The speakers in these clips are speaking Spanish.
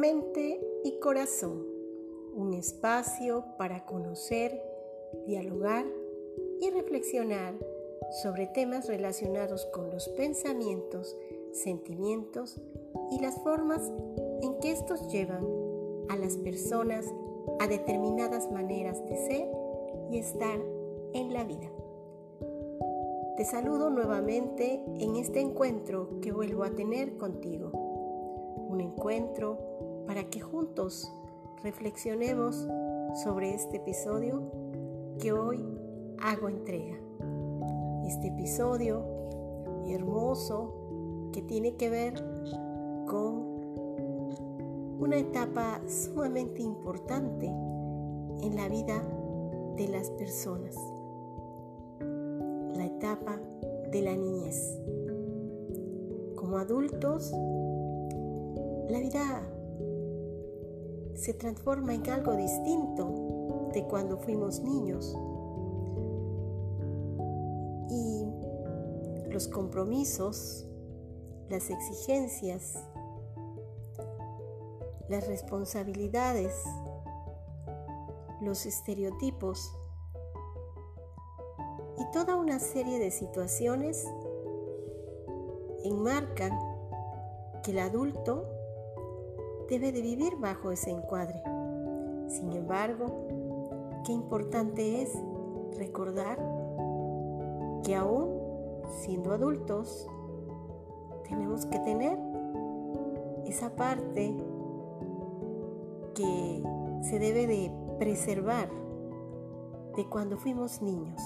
Mente y corazón, un espacio para conocer, dialogar y reflexionar sobre temas relacionados con los pensamientos, sentimientos y las formas en que estos llevan a las personas a determinadas maneras de ser y estar en la vida. Te saludo nuevamente en este encuentro que vuelvo a tener contigo. Un encuentro para que juntos reflexionemos sobre este episodio que hoy hago entrega. Este episodio hermoso que tiene que ver con una etapa sumamente importante en la vida de las personas, la etapa de la niñez. Como adultos, la vida se transforma en algo distinto de cuando fuimos niños. Y los compromisos, las exigencias, las responsabilidades, los estereotipos y toda una serie de situaciones enmarcan que el adulto debe de vivir bajo ese encuadre. Sin embargo, qué importante es recordar que aún siendo adultos tenemos que tener esa parte que se debe de preservar de cuando fuimos niños.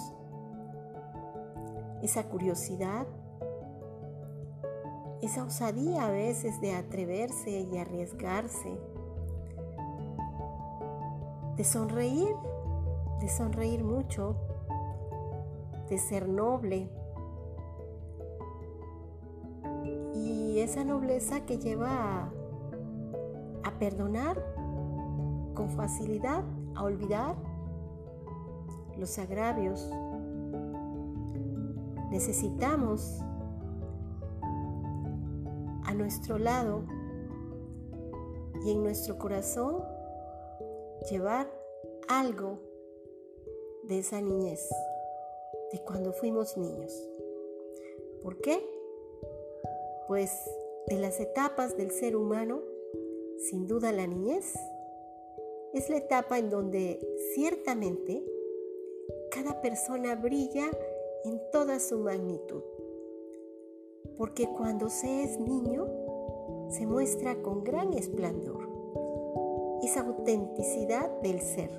Esa curiosidad, esa osadía a veces de atreverse y arriesgarse, de sonreír, de sonreír mucho, de ser noble. Y esa nobleza que lleva a, a perdonar con facilidad a olvidar los agravios. Necesitamos nuestro lado y en nuestro corazón llevar algo de esa niñez, de cuando fuimos niños. ¿Por qué? Pues de las etapas del ser humano, sin duda la niñez es la etapa en donde ciertamente cada persona brilla en toda su magnitud. Porque cuando se es niño, se muestra con gran esplendor esa autenticidad del ser,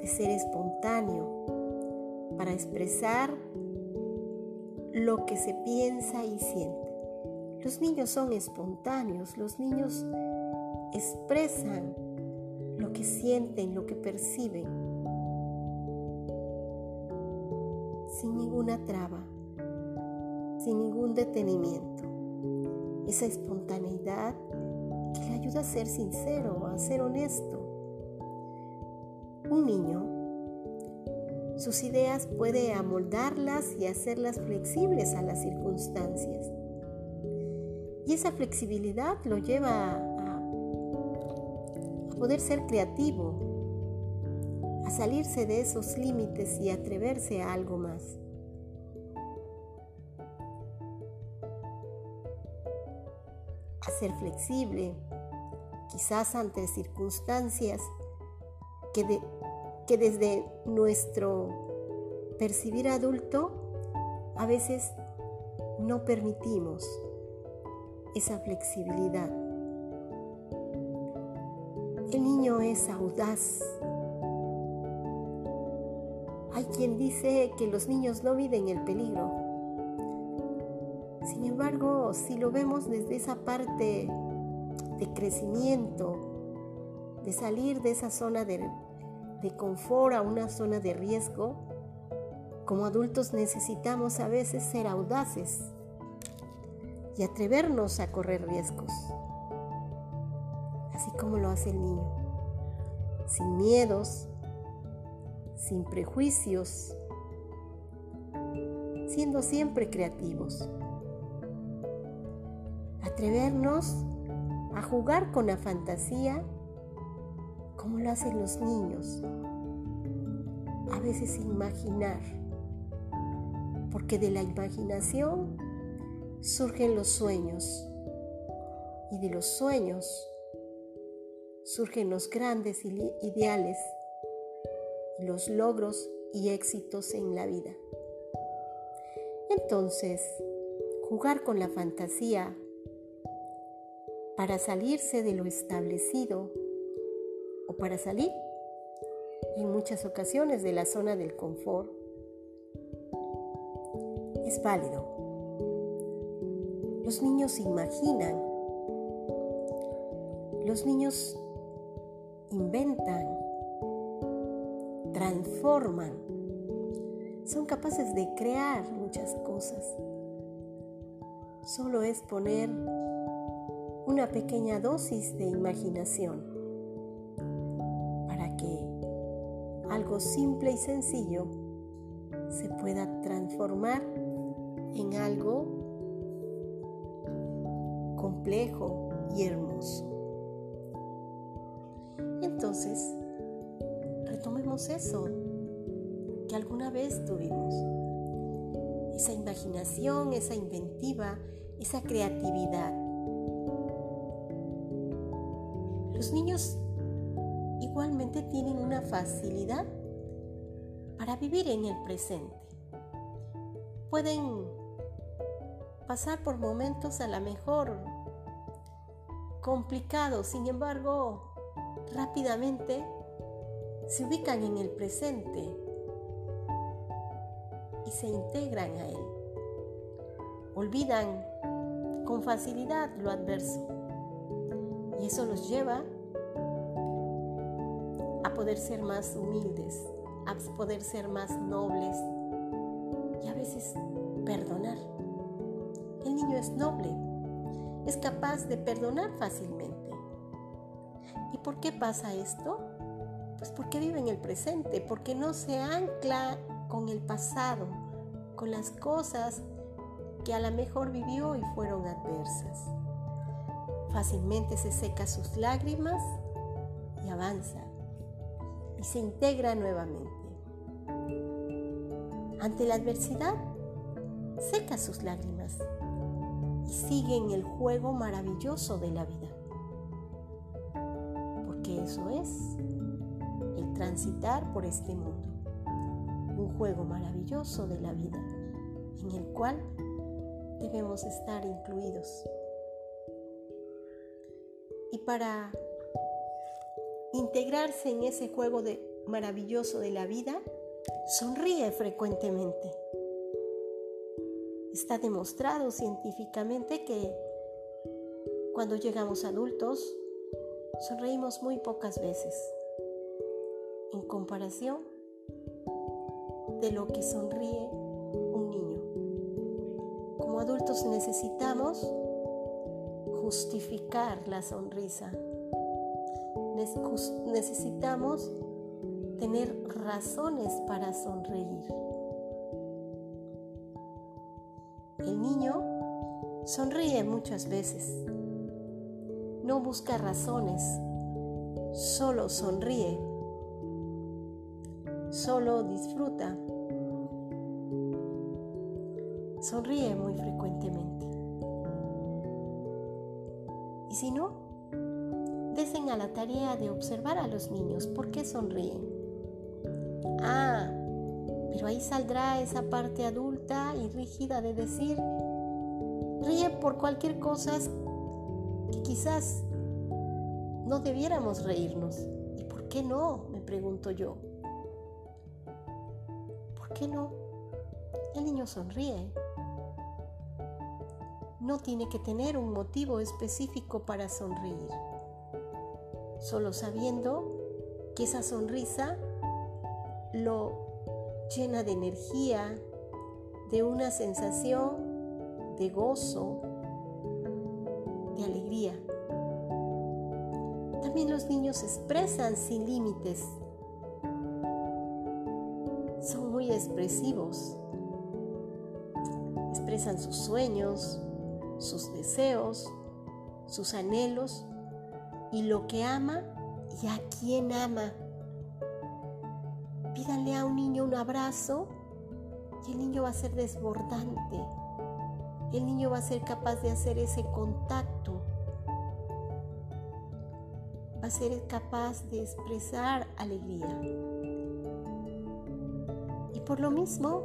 de ser espontáneo, para expresar lo que se piensa y siente. Los niños son espontáneos, los niños expresan lo que sienten, lo que perciben, sin ninguna traba, sin ningún detenimiento. Esa espontaneidad que le ayuda a ser sincero, a ser honesto. Un niño, sus ideas puede amoldarlas y hacerlas flexibles a las circunstancias. Y esa flexibilidad lo lleva a poder ser creativo, a salirse de esos límites y atreverse a algo más. A ser flexible, quizás ante circunstancias que, que desde nuestro percibir adulto a veces no permitimos esa flexibilidad. El niño es audaz. Hay quien dice que los niños no viven el peligro. Sin embargo, si lo vemos desde esa parte de crecimiento, de salir de esa zona de, de confort a una zona de riesgo, como adultos necesitamos a veces ser audaces y atrevernos a correr riesgos así como lo hace el niño, sin miedos, sin prejuicios, siendo siempre creativos. Atrevernos a jugar con la fantasía como lo hacen los niños. A veces imaginar, porque de la imaginación surgen los sueños y de los sueños surgen los grandes ideales, los logros y éxitos en la vida. Entonces, jugar con la fantasía para salirse de lo establecido o para salir en muchas ocasiones de la zona del confort es válido. Los niños imaginan, los niños inventan, transforman, son capaces de crear muchas cosas. Solo es poner una pequeña dosis de imaginación para que algo simple y sencillo se pueda transformar en algo complejo y hermoso. Entonces, retomemos eso que alguna vez tuvimos. Esa imaginación, esa inventiva, esa creatividad Los niños igualmente tienen una facilidad para vivir en el presente. Pueden pasar por momentos a lo mejor complicados, sin embargo, rápidamente se ubican en el presente y se integran a él. Olvidan con facilidad lo adverso y eso los lleva a poder ser más humildes, a poder ser más nobles y a veces perdonar. El niño es noble, es capaz de perdonar fácilmente. ¿Y por qué pasa esto? Pues porque vive en el presente, porque no se ancla con el pasado, con las cosas que a lo mejor vivió y fueron adversas. Fácilmente se seca sus lágrimas y avanza y se integra nuevamente. Ante la adversidad, seca sus lágrimas y sigue en el juego maravilloso de la vida. Porque eso es el transitar por este mundo. Un juego maravilloso de la vida en el cual debemos estar incluidos y para integrarse en ese juego de, maravilloso de la vida, sonríe frecuentemente. Está demostrado científicamente que cuando llegamos adultos, sonreímos muy pocas veces en comparación de lo que sonríe un niño. Como adultos necesitamos justificar la sonrisa. Necesitamos tener razones para sonreír. El niño sonríe muchas veces. No busca razones, solo sonríe, solo disfruta. Sonríe muy frecuentemente. Si no, desen a la tarea de observar a los niños por qué sonríen. Ah, pero ahí saldrá esa parte adulta y rígida de decir, ríe por cualquier cosa que quizás no debiéramos reírnos. ¿Y por qué no? Me pregunto yo. ¿Por qué no? El niño sonríe no tiene que tener un motivo específico para sonreír, solo sabiendo que esa sonrisa lo llena de energía, de una sensación de gozo, de alegría. También los niños expresan sin límites. Son muy expresivos. Expresan sus sueños, sus deseos, sus anhelos y lo que ama y a quién ama. Pídanle a un niño un abrazo y el niño va a ser desbordante. El niño va a ser capaz de hacer ese contacto. Va a ser capaz de expresar alegría. Y por lo mismo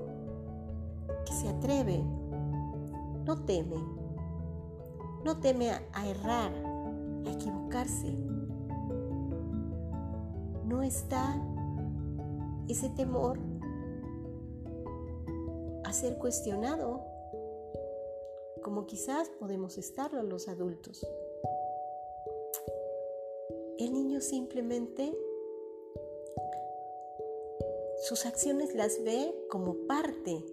que se atreve, no teme, no teme a, errar, a equivocarse. No está ese temor a ser cuestionado como quizás podemos estarlo los adultos. El niño simplemente sus acciones las ve como parte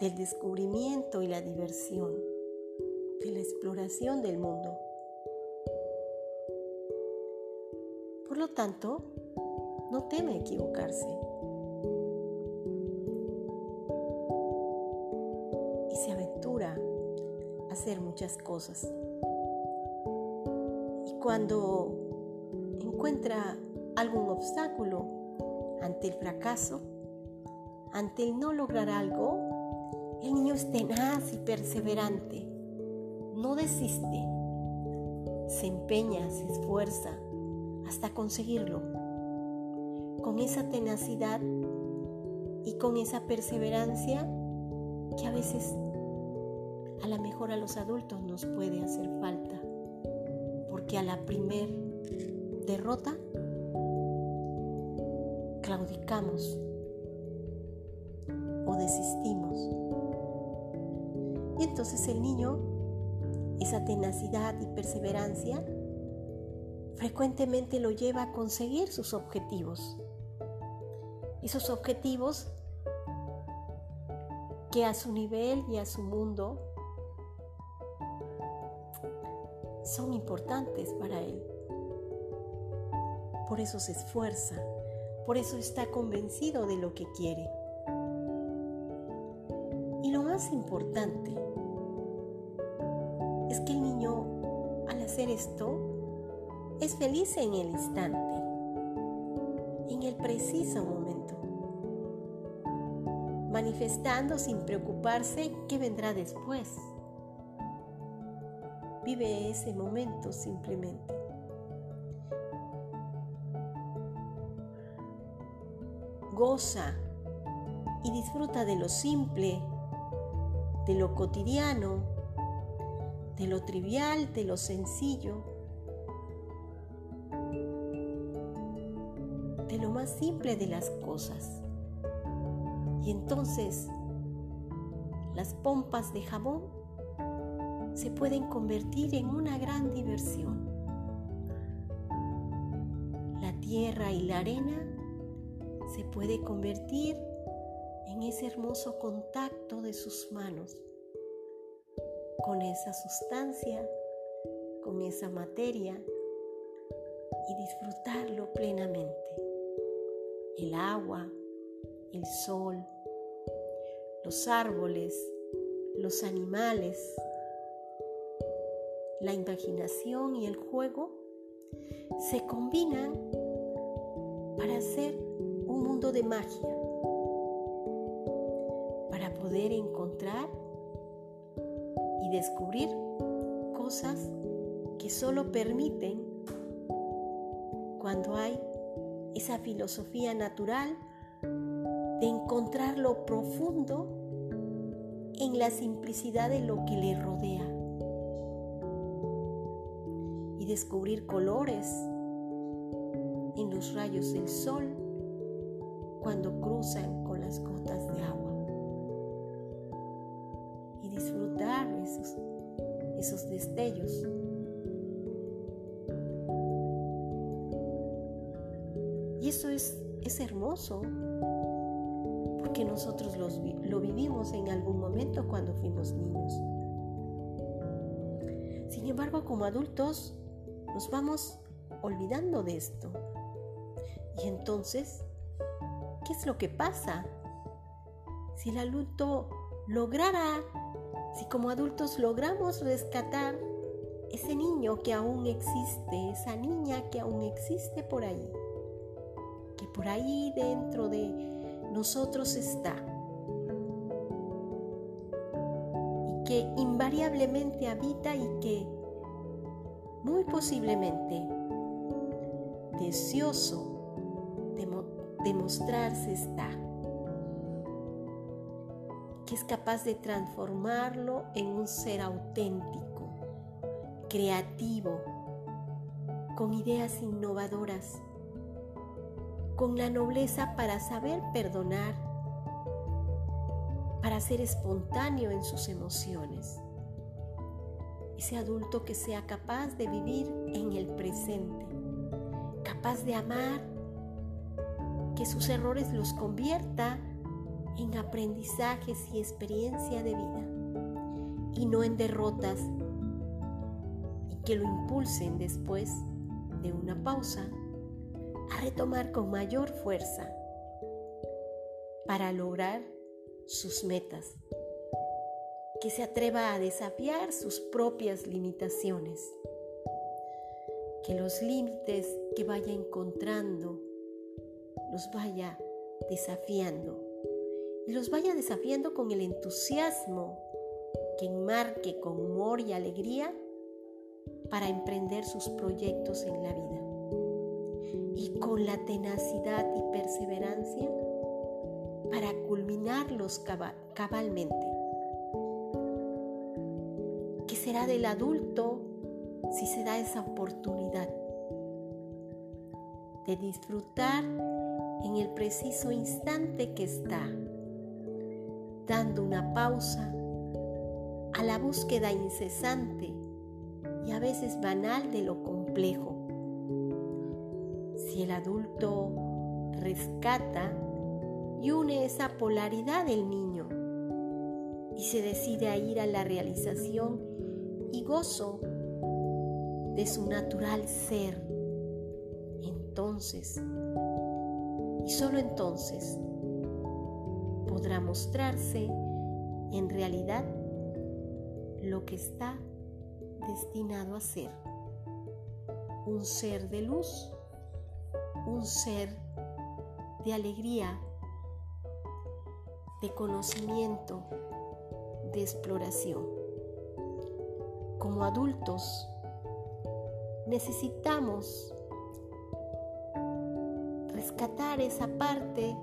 del descubrimiento y la diversión, de la exploración del mundo. Por lo tanto, no teme equivocarse. Y se aventura a hacer muchas cosas. Y cuando encuentra algún obstáculo ante el fracaso, ante el no lograr algo, el niño es tenaz y perseverante. Desiste. Se empeña, se esfuerza hasta conseguirlo con esa tenacidad y con esa perseverancia que a veces a lo mejor a los adultos nos puede hacer falta, porque a la primer derrota claudicamos o desistimos. Y entonces el niño, esa tenacidad y perseverancia, frecuentemente lo lleva a conseguir sus objetivos esos objetivos que a su nivel y a su mundo son importantes para él. Por eso se esfuerza, por eso está convencido de lo que quiere. Y lo más importante es que el niño al hacer esto es feliz en el instante, en el preciso momento manifestando sin preocuparse qué vendrá después. Vive ese momento simplemente. Goza y disfruta de lo simple, de lo cotidiano, de lo trivial, de lo sencillo, de lo más simple de las cosas. Y entonces las pompas de jabón se pueden convertir en una gran diversión. La tierra y la arena se puede convertir en ese hermoso contacto de sus manos con esa sustancia, con esa materia y disfrutarlo plenamente. El agua, el sol, los árboles, los animales, la imaginación y el juego se combinan para hacer un mundo de magia, para poder encontrar y descubrir cosas que solo permiten cuando hay esa filosofía natural de encontrar lo profundo en la simplicidad de lo que le rodea. Y descubrir colores en los rayos del sol cuando cruzan con las gotas de agua esos destellos. Y eso es, es hermoso que nosotros lo vivimos en algún momento cuando fuimos niños. Sin embargo, como adultos nos vamos olvidando de esto. Y entonces, ¿qué es lo que pasa? Si el adulto lograra, si como adultos logramos rescatar ese niño que aún existe, esa niña que aún existe por ahí, que por ahí dentro de nosotros está y que invariablemente habita y que muy posiblemente deseoso de, mostrarse está, que es capaz de transformarlo en un ser auténtico, creativo, con ideas innovadoras, con la nobleza para saber perdonar, para ser espontáneo en sus emociones. Ese adulto que sea capaz de vivir en el presente, capaz de amar, que sus errores los convierta en aprendizajes y experiencia de vida y no en derrotas que lo impulsen después de una pausa a retomar con mayor fuerza para lograr sus metas, que se atreva a desafiar sus propias limitaciones, que los límites que vaya encontrando los vaya desafiando y los vaya desafiando con el entusiasmo que enmarque con humor y alegría para emprender sus proyectos en la vida y con la tenacidad y perseverancia para culminarlos cabalmente. ¿Qué será del adulto si se da esa oportunidad de disfrutar en el preciso instante que está, dando una pausa a la búsqueda incesante y a veces banal de lo complejo? Si el adulto rescata y une esa polaridad del niño y se decide a ir a la realización y gozo de su natural ser, entonces, y solo entonces, podrá mostrarse en realidad lo que está destinado a ser, un ser de luz un ser de alegría, de conocimiento, de exploración. Como adultos necesitamos rescatar esa parte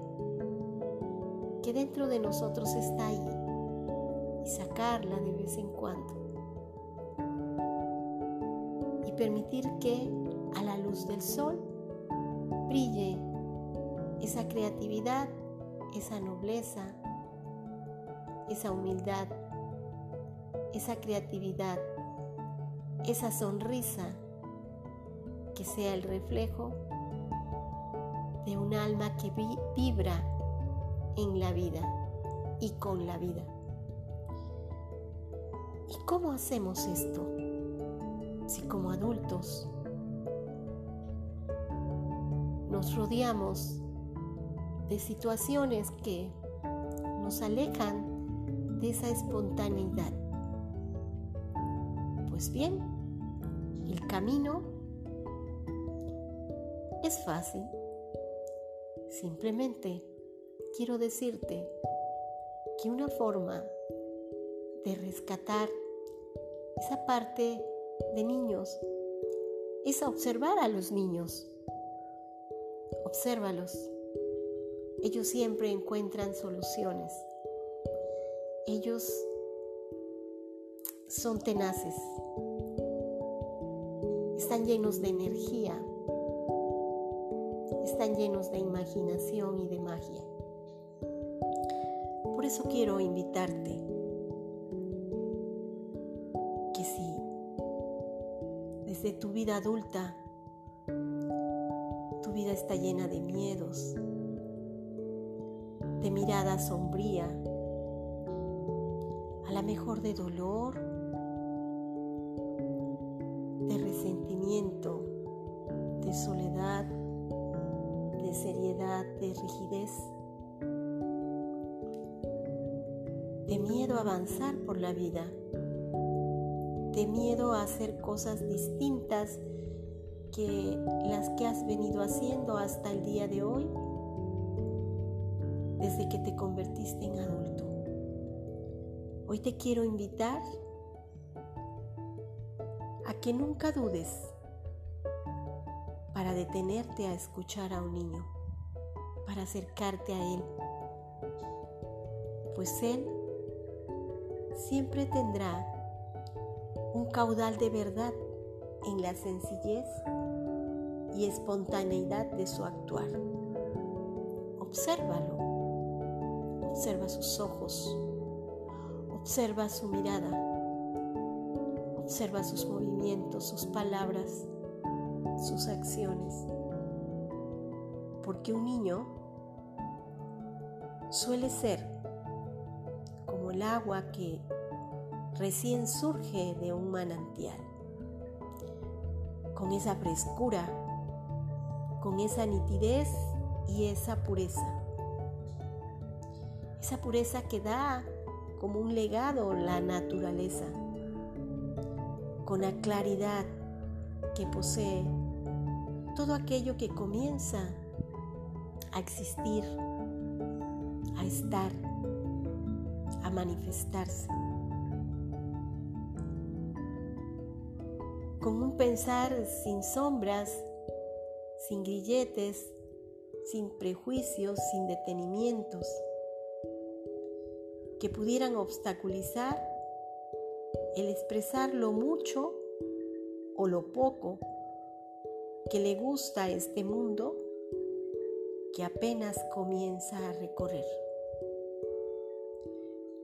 que dentro de nosotros está ahí y sacarla de vez en cuando permitir que a la luz del sol brille esa creatividad, esa nobleza, esa humildad, esa creatividad, esa sonrisa que sea el reflejo de un alma que vibra en la vida y con la vida. ¿Y cómo hacemos esto? Si como adultos nos rodeamos de situaciones que nos alejan de esa espontaneidad. Pues bien, el camino es fácil. Simplemente quiero decirte que una forma de rescatar esa parte de niños es observar a los niños Obsérvalos. Ellos siempre encuentran soluciones. Ellos son tenaces. Están llenos de energía. Están llenos de imaginación y de magia. Por eso quiero invitarte desde tu vida adulta vida está llena de miedos, de mirada sombría, a la mejor de dolor, de resentimiento, de soledad, de seriedad, de rigidez, de miedo a avanzar por la vida. De miedo a hacer cosas distintas que las que has venido haciendo hasta el día de hoy, desde que te convertiste en adulto. Hoy te quiero invitar a que nunca dudes para detenerte a escuchar a un niño, para acercarte a él, pues él siempre tendrá un caudal de verdad en la sencillez y espontaneidad de su actuar. Obsérvalo, observa sus ojos, observa su mirada, observa sus movimientos, sus palabras, sus acciones. Porque un niño suele ser como el agua que recién surge de un manantial, con esa frescura, con esa nitidez y esa pureza. Esa pureza que da como un legado la naturaleza, con la claridad que posee todo aquello que comienza a existir, a estar, a manifestarse. Con un pensar sin sombras, sin grilletes, sin prejuicios, sin detenimientos, que pudieran obstaculizar el expresar lo mucho o lo poco que le gusta a este mundo que apenas comienza a recorrer.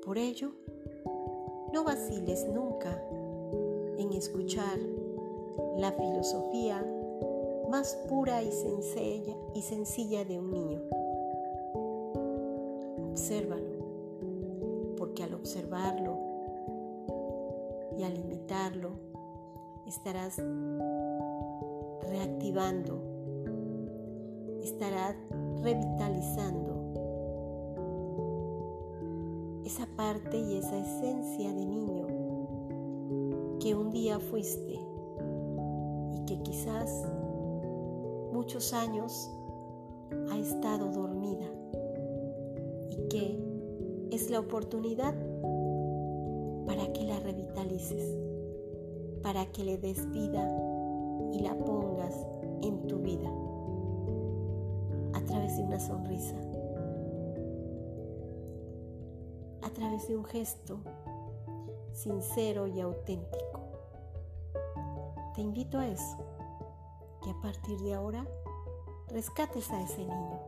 Por ello, no vaciles nunca en escuchar la filosofía más pura y sencilla, y sencilla de un niño. Obsérvalo, porque al observarlo y al imitarlo, estarás reactivando, estarás revitalizando esa parte y esa esencia de niño que un día fuiste que quizás muchos años ha estado dormida y que es la oportunidad para que la revitalices, para que le des vida y la pongas en tu vida a través de una sonrisa, a través de un gesto sincero y auténtico. Te invito a eso, que a partir de ahora rescates a ese niño,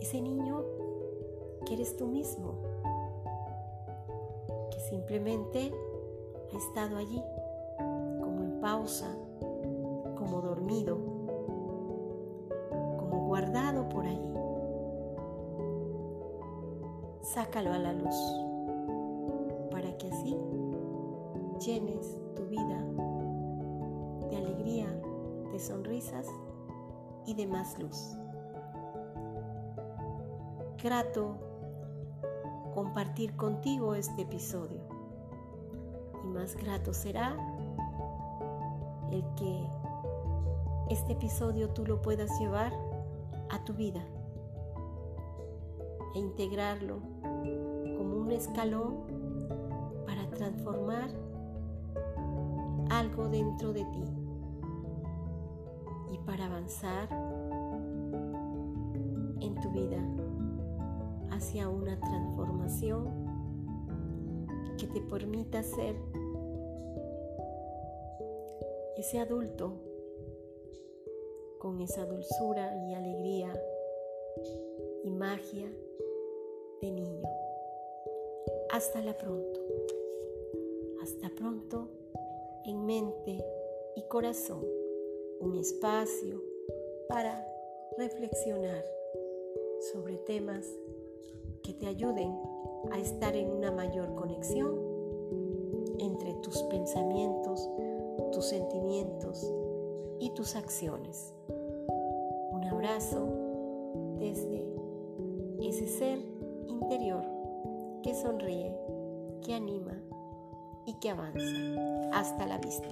ese niño que eres tú mismo, que simplemente ha estado allí como en pausa, como dormido, como guardado por allí. Sácalo a la luz para que así llenes tu vida sonrisas y de más luz. Grato compartir contigo este episodio y más grato será el que este episodio tú lo puedas llevar a tu vida e integrarlo como un escalón para transformar algo dentro de ti para avanzar en tu vida hacia una transformación que te permita ser ese adulto con esa dulzura y alegría y magia de niño. Hasta la pronto. Hasta pronto en mente y corazón. Un espacio para reflexionar sobre temas que te ayuden a estar en una mayor conexión entre tus pensamientos, tus sentimientos y tus acciones. Un abrazo desde ese ser interior que sonríe, que anima y que avanza. Hasta la vista.